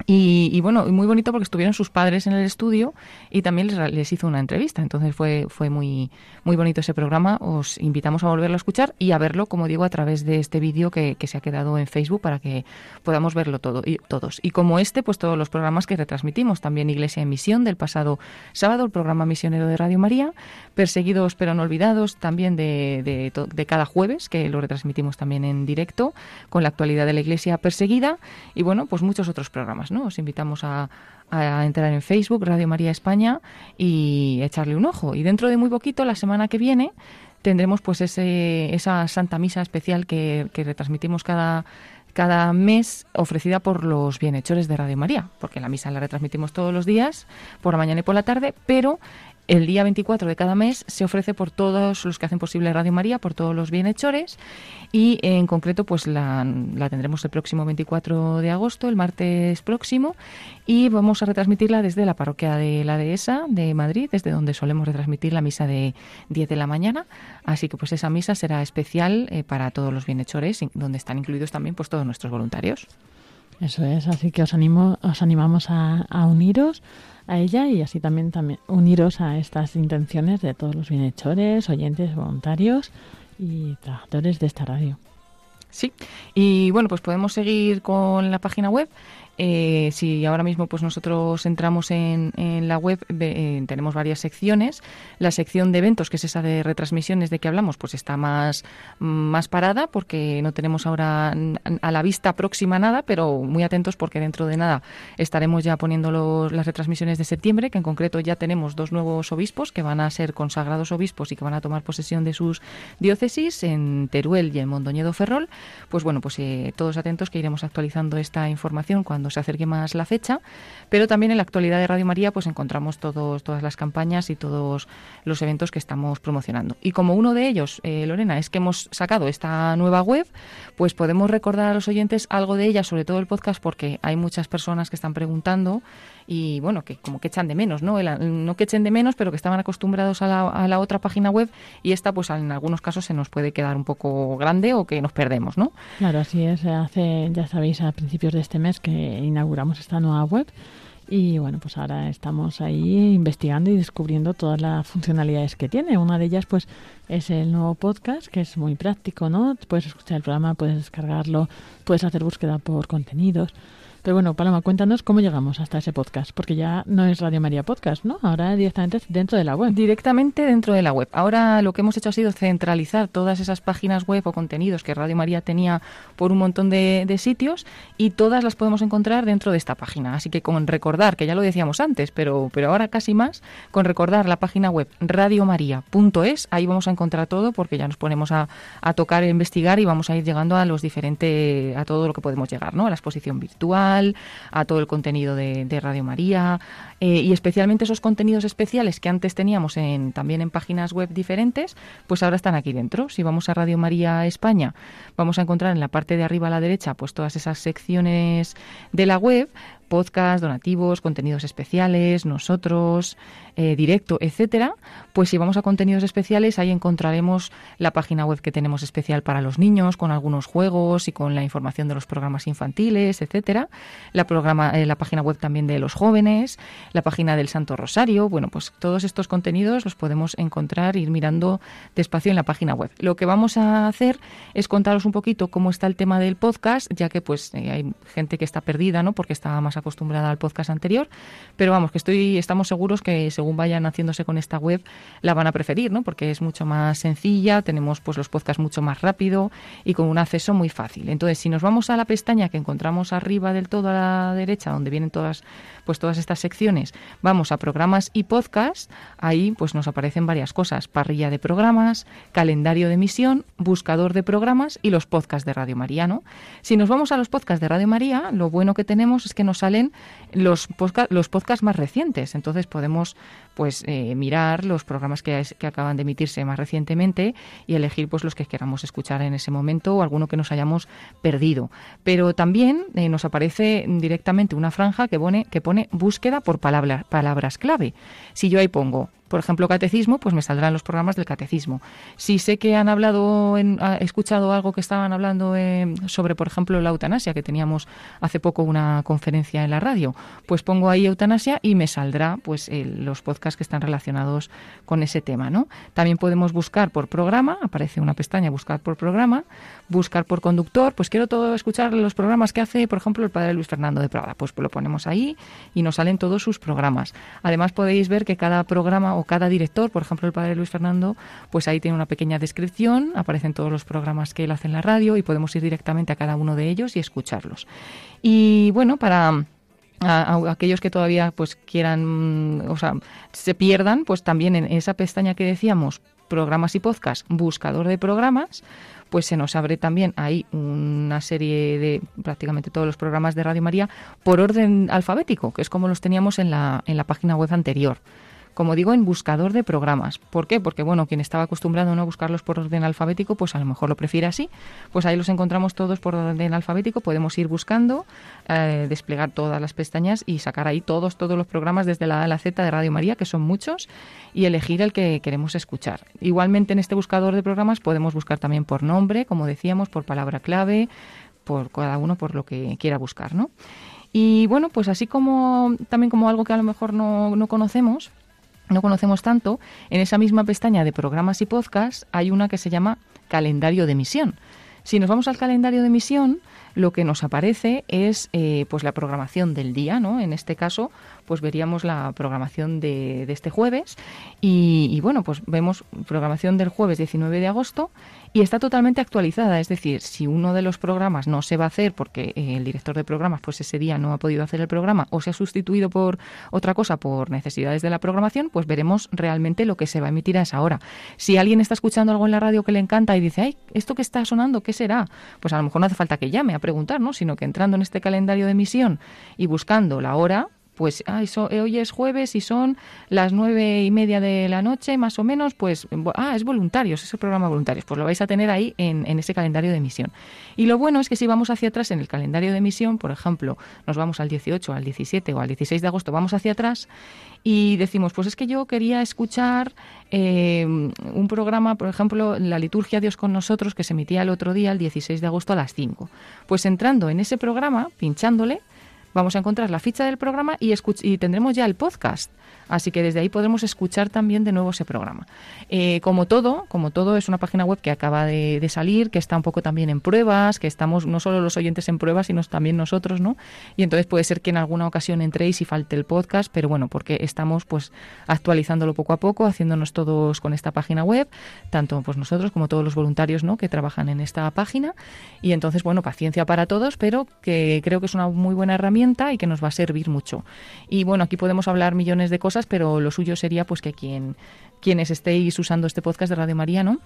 Y, y bueno, muy bonito porque estuvieron sus padres en el estudio y también les, hizo una entrevista. Entonces fue, fue muy, muy bonito ese programa. Os invitamos a volverlo a escuchar y a verlo, como digo, a través de este vídeo que, que se ha quedado en Facebook para que podamos verlo todo y, todos. Y como este, pues todos los programas que retransmitimos. También Iglesia en Misión del pasado sábado, el programa misionero de Radio María. Perseguidos pero no olvidados también de, de cada jueves, que lo retransmitimos también en directo, con la actualidad de la Iglesia perseguida. Y bueno, pues muchos otros programas, Os invitamos a, a entrar en Facebook, Radio María España, y echarle un ojo. Y dentro de muy poquito, la semana que viene, tendremos pues ese, esa Santa Misa especial que, que retransmitimos cada cada mes ofrecida por los bienhechores de Radio María, porque la misa la retransmitimos todos los días, por la mañana y por la tarde, pero el día 24 de cada mes se ofrece por todos los que hacen posible Radio María, por todos los bienhechores y en concreto pues la, tendremos el próximo 24 de agosto, el martes próximo y vamos a retransmitirla desde la parroquia de la Dehesa de Madrid, desde donde solemos retransmitir la misa de 10 de la mañana, así que pues esa misa será especial eh, para todos los bienhechores, donde están incluidos también pues todos nuestros voluntarios. Eso es, así que os animo, os animamos a, a uniros a ella y así también, también uniros a estas intenciones de todos los bienhechores, oyentes, voluntarios y trabajadores de esta radio. Sí, y bueno, pues podemos seguir con la página web. Eh, si ahora mismo pues nosotros entramos en, la web, eh, tenemos varias secciones. La sección de eventos, que es esa de retransmisiones de que hablamos, pues está más, más parada porque no tenemos ahora a la vista próxima nada, pero muy atentos porque dentro de nada estaremos ya poniendo los- las retransmisiones de septiembre, que en concreto ya tenemos dos nuevos obispos que van a ser consagrados obispos y que van a tomar posesión de sus diócesis en Teruel y en Mondoñedo Ferrol. Pues bueno, pues eh, todos atentos que iremos actualizando esta información cuando se acerque más la fecha, pero también en la actualidad de Radio María pues encontramos todos, todas las campañas y todos los eventos que estamos promocionando. Y como uno de ellos, eh, Lorena, es que hemos sacado esta nueva web, pues podemos recordar a los oyentes algo de ella, sobre todo el podcast, porque hay muchas personas que están preguntando y bueno, que como que echan de menos, ¿no? no que echen de menos, pero que estaban acostumbrados a la, a la, otra página web y esta pues en algunos casos se nos puede quedar un poco grande o que nos perdemos, ¿no? Claro, así es. Hace, ya sabéis, a principios de este mes que inauguramos esta nueva web y bueno, pues ahora estamos ahí investigando y descubriendo todas las funcionalidades que tiene. Una de ellas pues es el nuevo podcast, que es muy práctico, ¿no? Puedes escuchar el programa, puedes descargarlo, puedes hacer búsqueda por contenidos. Pero bueno, Paloma, cuéntanos cómo llegamos hasta ese podcast, porque ya no es Radio María Podcast, ¿no? Ahora directamente dentro de la web. Directamente dentro de la web. Ahora lo que hemos hecho ha sido centralizar todas esas páginas web o contenidos que Radio María tenía por un montón de, sitios y todas las podemos encontrar dentro de esta página. Así que con recordar, que ya lo decíamos antes, pero, pero ahora casi más, con recordar la página web radiomaria.es, ahí vamos a encontrar todo porque ya nos ponemos a, a tocar e investigar y vamos a ir llegando a los diferentes, a todo lo que podemos llegar, ¿no? A la exposición virtual a todo el contenido de, Radio María eh, y especialmente esos contenidos especiales que antes teníamos en, también en páginas web diferentes, pues ahora están aquí dentro. Si vamos a Radio María España, vamos a encontrar en la parte de arriba a la derecha pues todas esas secciones de la web podcast, donativos, contenidos especiales, nosotros, eh, directo, etcétera, pues si vamos a contenidos especiales, ahí encontraremos la página web que tenemos especial para los niños, con algunos juegos y con la información de los programas infantiles, etcétera. La, programa, eh, la página web también de los jóvenes, la página del Santo Rosario. Bueno, pues todos estos contenidos los podemos encontrar, ir mirando despacio en la página web. Lo que vamos a hacer es contaros un poquito cómo está el tema del podcast, ya que pues eh, hay gente que está perdida, ¿no? Porque estaba más acostumbrada al podcast anterior, pero vamos, que estoy, estamos seguros que según vayan haciéndose con esta web, la van a preferir, ¿no? Porque es mucho más sencilla, tenemos pues los podcasts mucho más rápido y con un acceso muy fácil. Entonces, si nos vamos a la pestaña que encontramos arriba del todo a la derecha, donde vienen todas pues todas estas secciones, vamos a programas y podcast, ahí pues nos aparecen varias cosas, parrilla de programas, calendario de emisión, buscador de programas y los podcasts de Radio María. Si nos vamos a los podcasts de Radio María, lo bueno que tenemos es que nos los, los podcasts más recientes, entonces podemos pues eh, mirar los programas que, que, acaban de emitirse más recientemente y elegir pues los que queramos escuchar en ese momento o alguno que nos hayamos perdido. Pero también eh, nos aparece directamente una franja que pone, que pone búsqueda por palabras clave. Si yo ahí pongo por ejemplo, catecismo, pues me saldrán los programas del catecismo. Si sé que han hablado, he escuchado algo que estaban hablando eh, sobre, por ejemplo, la eutanasia, que teníamos hace poco una conferencia en la radio, pues pongo ahí eutanasia y me saldrá pues los podcasts que están relacionados con ese tema, ¿no? También podemos buscar por programa, aparece una pestaña buscar por programa, buscar por conductor, pues quiero todo escuchar los programas que hace, por ejemplo, el padre Luis Fernando de Prada, pues lo ponemos ahí y nos salen todos sus programas. Además podéis ver que cada programa o cada director, por ejemplo el padre Luis Fernando, pues ahí tiene una pequeña descripción, aparecen todos los programas que él hace en la radio y podemos ir directamente a cada uno de ellos y escucharlos. Y bueno, para aquellos que todavía pues quieran, o sea, se pierdan, pues también en esa pestaña que decíamos, programas y podcast, buscador de programas, pues se nos abre también ahí una serie de prácticamente todos los programas de Radio María por orden alfabético, que es como los teníamos en la, en la página web anterior como digo, en buscador de programas. ¿Por qué? Porque, bueno, quien estaba acostumbrado a no buscarlos por orden alfabético, pues a lo mejor lo prefiere así. Pues ahí los encontramos todos por orden alfabético, podemos ir buscando, eh, desplegar todas las pestañas y sacar ahí todos, todos los programas desde la A a la Z de Radio María, que son muchos, y elegir el que queremos escuchar. Igualmente en este buscador de programas podemos buscar también por nombre, como decíamos, por palabra clave, por cada uno por lo que quiera buscar, ¿no? Y bueno, pues así como también como algo que a lo mejor no, no conocemos, no conocemos tanto, en esa misma pestaña de programas y podcasts hay una que se llama calendario de emisión. Si nos vamos al calendario de emisión, lo que nos aparece es eh, pues la programación del día, ¿no? En este caso, pues veríamos la programación de, este jueves y, bueno, pues vemos programación del jueves 19 de agosto y está totalmente actualizada. Es decir, si uno de los programas no se va a hacer porque eh, el director de programas pues ese día no ha podido hacer el programa o se ha sustituido por otra cosa por necesidades de la programación, pues veremos realmente lo que se va a emitir a esa hora. Si alguien está escuchando algo en la radio que le encanta y dice, ay, esto que está sonando, ¿qué será? Pues a lo mejor no hace falta que llame preguntar, ¿no? Sino que entrando en este calendario de emisión y buscando la hora, pues eh, hoy es jueves y son las nueve y media de la noche, más o menos, pues, ah, es voluntarios, es el programa voluntarios, pues lo vais a tener ahí en, ese calendario de emisión. Y lo bueno es que si vamos hacia atrás en el calendario de emisión, por ejemplo, nos vamos al 18, al 17 o al 16 de agosto, vamos hacia atrás y decimos, pues es que yo quería escuchar eh, un programa, por ejemplo, la liturgia Dios con nosotros, que se emitía el otro día, el 16 de agosto a las 5. Pues entrando en ese programa, pinchándole, vamos a encontrar la ficha del programa y, y tendremos ya el podcast. Así que desde ahí podremos escuchar también de nuevo ese programa. Eh, como todo, como todo es una página web que acaba de, salir, que está un poco también en pruebas, que estamos no solo los oyentes en pruebas, sino también nosotros, ¿no? Y entonces puede ser que en alguna ocasión entréis y falte el podcast, pero bueno, porque estamos pues actualizándolo poco a poco, haciéndonos todos con esta página web, tanto pues nosotros como todos los voluntarios, ¿no? Que trabajan en esta página. Y entonces, bueno, paciencia para todos, pero que creo que es una muy buena herramienta y que nos va a servir mucho. Y bueno, aquí podemos hablar millones de cosas, pero lo suyo sería pues que quien, quienes estéis usando este podcast de Radio María, ¿no?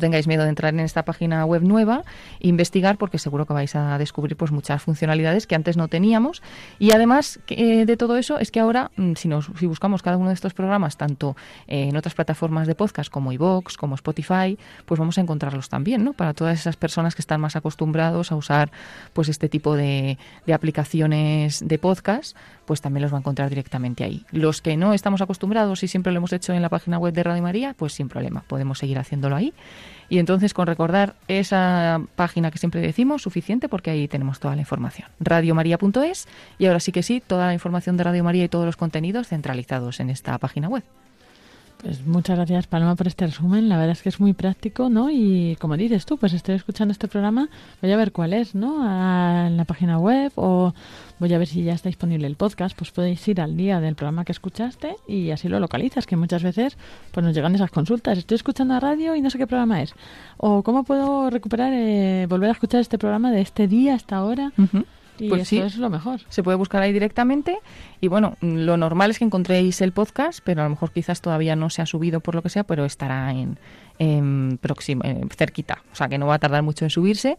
Tengáis miedo de entrar en esta página web nueva, investigar, porque seguro que vais a descubrir pues muchas funcionalidades que antes no teníamos. Y además eh, de todo eso es que ahora, mm, si, nos, si buscamos cada uno de estos programas, tanto eh, en otras plataformas de podcast como iVoox, como Spotify, pues vamos a encontrarlos también, ¿no? Para todas esas personas que están más acostumbrados a usar pues este tipo de, de aplicaciones de podcast, pues también los va a encontrar directamente ahí. Los que no estamos acostumbrados y siempre lo hemos hecho en la página web de Radio María, pues sin problema, podemos seguir haciéndolo ahí. Y entonces con recordar esa página que siempre decimos, suficiente porque ahí tenemos toda la información. Radiomaria.es y ahora sí que sí, toda la información de Radio María y todos los contenidos centralizados en esta página web. Pues muchas gracias, Paloma, por este resumen. La verdad es que es muy práctico, ¿no? Y como dices tú, pues estoy escuchando este programa, voy a ver cuál es, ¿no? A- en la página web o voy a ver si ya está disponible el podcast. Pues podéis ir al día del programa que escuchaste y así lo localizas, que muchas veces pues nos llegan esas consultas. Estoy escuchando la radio y no sé qué programa es. O cómo puedo recuperar, eh, volver a escuchar este programa de este día, hasta ahora. Y Pues eso sí. es lo mejor. Se puede buscar ahí directamente y bueno, lo normal es que encontréis el podcast, pero a lo mejor quizás todavía no se ha subido por lo que sea, pero estará en, en próximo, en cerquita, o sea que no va a tardar mucho en subirse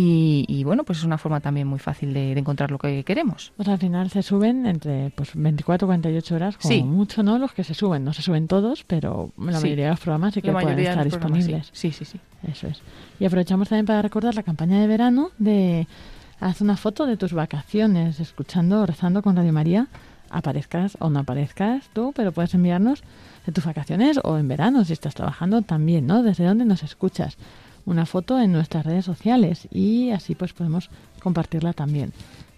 y, y, bueno, pues es una forma también muy fácil de, de encontrar lo que queremos. Pues al final se suben entre pues 24 o 48 horas, como Sí. mucho, ¿no? Los que se suben. No se suben todos, pero la Sí. mayoría de los programas sí que pueden estar disponibles. Sí, sí, sí. Eso es. Y aprovechamos también para recordar la campaña de verano de haz una foto de tus vacaciones, escuchando, rezando con Radio María. Aparezcas o no aparezcas tú, pero puedes enviarnos de tus vacaciones o en verano, si estás trabajando también, ¿no? Desde dónde nos escuchas. Una foto en nuestras redes sociales y así pues podemos compartirla también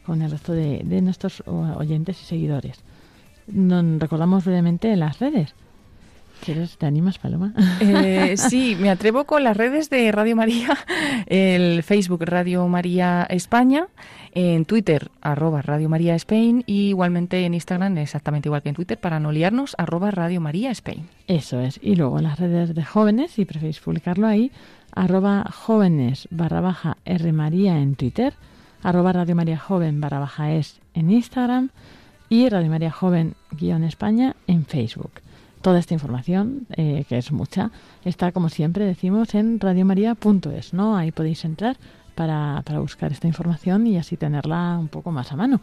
con el resto de, nuestros oyentes y seguidores. Recordamos brevemente las redes. ¿Quieres, te animas, Paloma? Eh, sí, me atrevo con las redes de Radio María, el Facebook Radio María España, en Twitter arroba Radio María Spain y igualmente en Instagram, exactamente igual que en Twitter, para no liarnos, arroba Radio María Spain. Eso es. Y luego las redes de jóvenes, si preferís publicarlo ahí, arroba jóvenes barra baja R María en Twitter, arroba Radio María Joven barra baja es en Instagram y Radio María Joven guion España en Facebook. Toda esta información, eh, que es mucha, está como siempre decimos en radiomaria.es, ¿no? Ahí podéis entrar para, para buscar esta información y así tenerla un poco más a mano.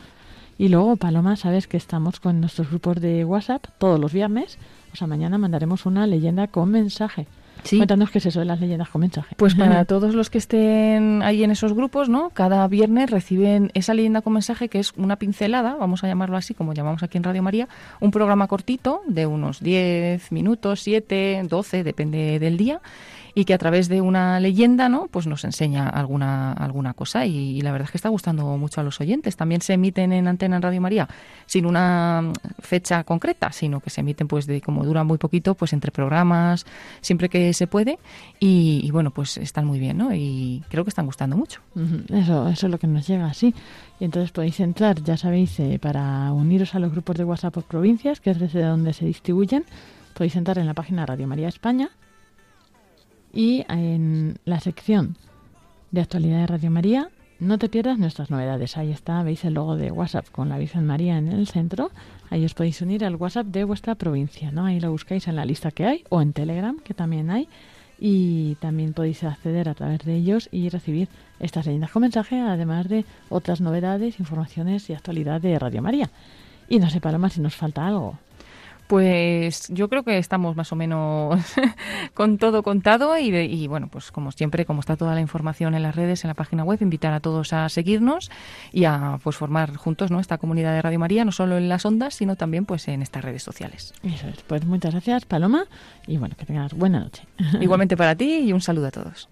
Y luego, Paloma, sabes que estamos con nuestros grupos de WhatsApp todos los viernes. O sea, mañana mandaremos una leyenda con mensaje. Sí. Cuéntanos qué es eso de las leyendas con mensaje. Pues para todos los que estén ahí en esos grupos, ¿no? Cada viernes reciben esa leyenda con mensaje que es una pincelada, vamos a llamarlo así, como llamamos aquí en Radio María, un programa cortito de unos 10 minutos, 7, 12, depende del día, y que a través de una leyenda, ¿no? Pues nos enseña alguna alguna cosa y, la verdad es que está gustando mucho a los oyentes. También se emiten en antena en Radio María sin una mm, fecha concreta, sino que se emiten pues de como dura muy poquito, pues entre programas, siempre que se puede y, bueno, pues están muy bien, ¿no? Y creo que están gustando mucho. Eso, eso es lo que nos llega, sí. Y entonces podéis entrar, ya sabéis, eh, para uniros a los grupos de WhatsApp por provincias, que es desde donde se distribuyen, podéis entrar en la página Radio María España y en la sección de actualidad de Radio María, no te pierdas nuestras novedades. Ahí está, veis el logo de WhatsApp con la Virgen María en el centro. Ahí os podéis unir al WhatsApp de vuestra provincia, ¿no? Ahí lo buscáis en la lista que hay o en Telegram, que también hay. y también podéis acceder a través de ellos y recibir estas leyendas con mensaje, además de otras novedades, informaciones y actualidad de Radio María. Y no sé, Paloma, si nos falta algo. Pues yo creo que estamos más o menos con todo contado y, y, bueno, pues como siempre, como está toda la información en las redes, en la página web, invitar a todos a seguirnos y a pues formar juntos ¿no? esta comunidad de Radio María, no solo en las ondas, sino también pues en estas redes sociales. Eso es. Pues muchas gracias, Paloma, y bueno, que tengas buena noche. Igualmente para ti y un saludo a todos.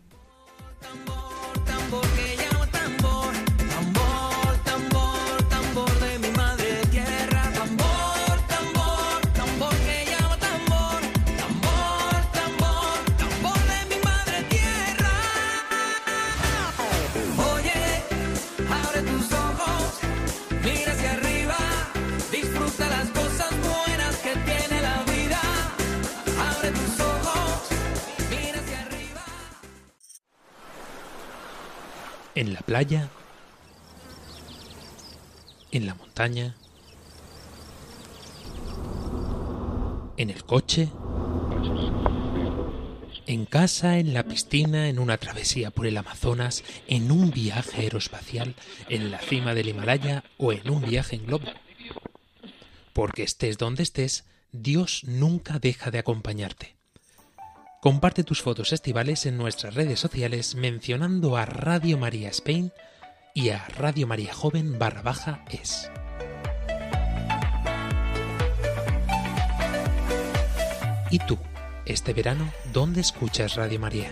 En la playa, en la montaña, en el coche, en casa, en la piscina, en una travesía por el Amazonas, en un viaje aeroespacial, en la cima del Himalaya o en un viaje en globo. Porque estés donde estés, Dios nunca deja de acompañarte. Comparte tus fotos estivales en nuestras redes sociales mencionando a Radio María Spain y a Radio María Joven barra baja es. ¿Y tú, este verano, dónde escuchas Radio María?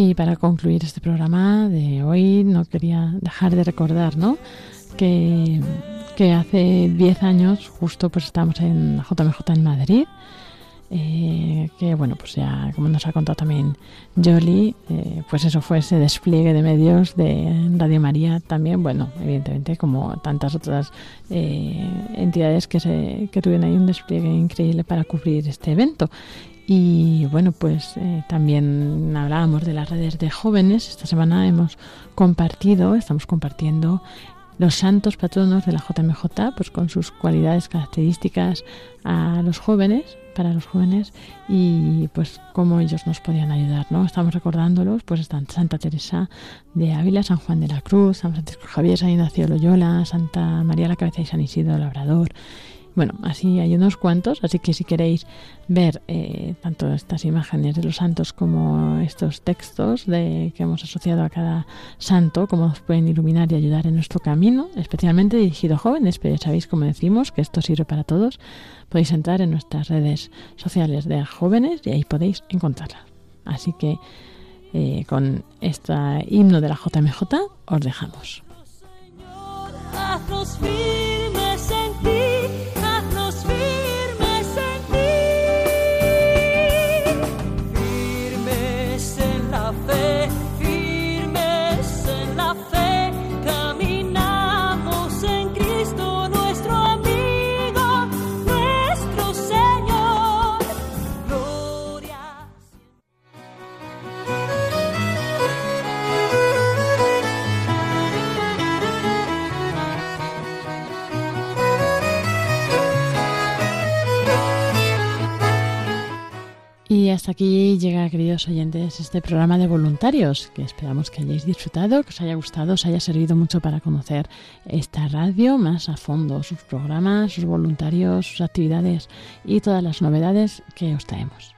Y para concluir este programa de hoy, no quería dejar de recordar, ¿no? Que, hace 10 años justo pues estábamos en JMJ en Madrid. Eh, que bueno, pues ya como nos ha contado también Jolie, eh, pues eso fue ese despliegue de medios de Radio María también, bueno, evidentemente como tantas otras eh, entidades que, se, que tuvieron ahí un despliegue increíble para cubrir este evento. Y bueno, pues eh, también hablábamos de las redes de jóvenes. Esta semana hemos compartido, estamos compartiendo los santos patronos de la JMJ, pues con sus cualidades características a los jóvenes, para los jóvenes, y pues cómo ellos nos podían ayudar, ¿no? Estamos recordándolos, pues están Santa Teresa de Ávila, San Juan de la Cruz, San Francisco Javier, San Ignacio Loyola, Santa María la Cabeza y San Isidro Labrador, bueno, así hay unos cuantos, así que si queréis ver eh, tanto estas imágenes de los santos como estos textos de, que hemos asociado a cada santo, cómo nos pueden iluminar y ayudar en nuestro camino, especialmente dirigido a jóvenes, pero ya sabéis, como decimos, que esto sirve para todos, podéis entrar en nuestras redes sociales de jóvenes y ahí podéis encontrarlas. Así que eh, con este himno de la JMJ os dejamos. Y hasta aquí llega, queridos oyentes, este programa de voluntarios, que esperamos que hayáis disfrutado, que os haya gustado, os haya servido mucho para conocer esta radio más a fondo, sus programas, sus voluntarios, sus actividades y todas las novedades que os traemos.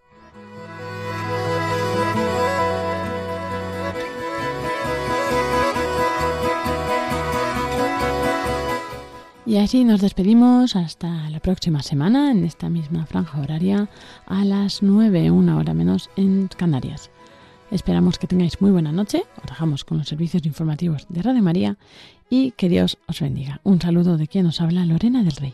Y así nos despedimos hasta la próxima semana en esta misma franja horaria a las 9, una hora menos en Canarias. Esperamos que tengáis muy buena noche. Os dejamos con los servicios informativos de Radio María y que Dios os bendiga. Un saludo de quien nos habla Lorena del Rey.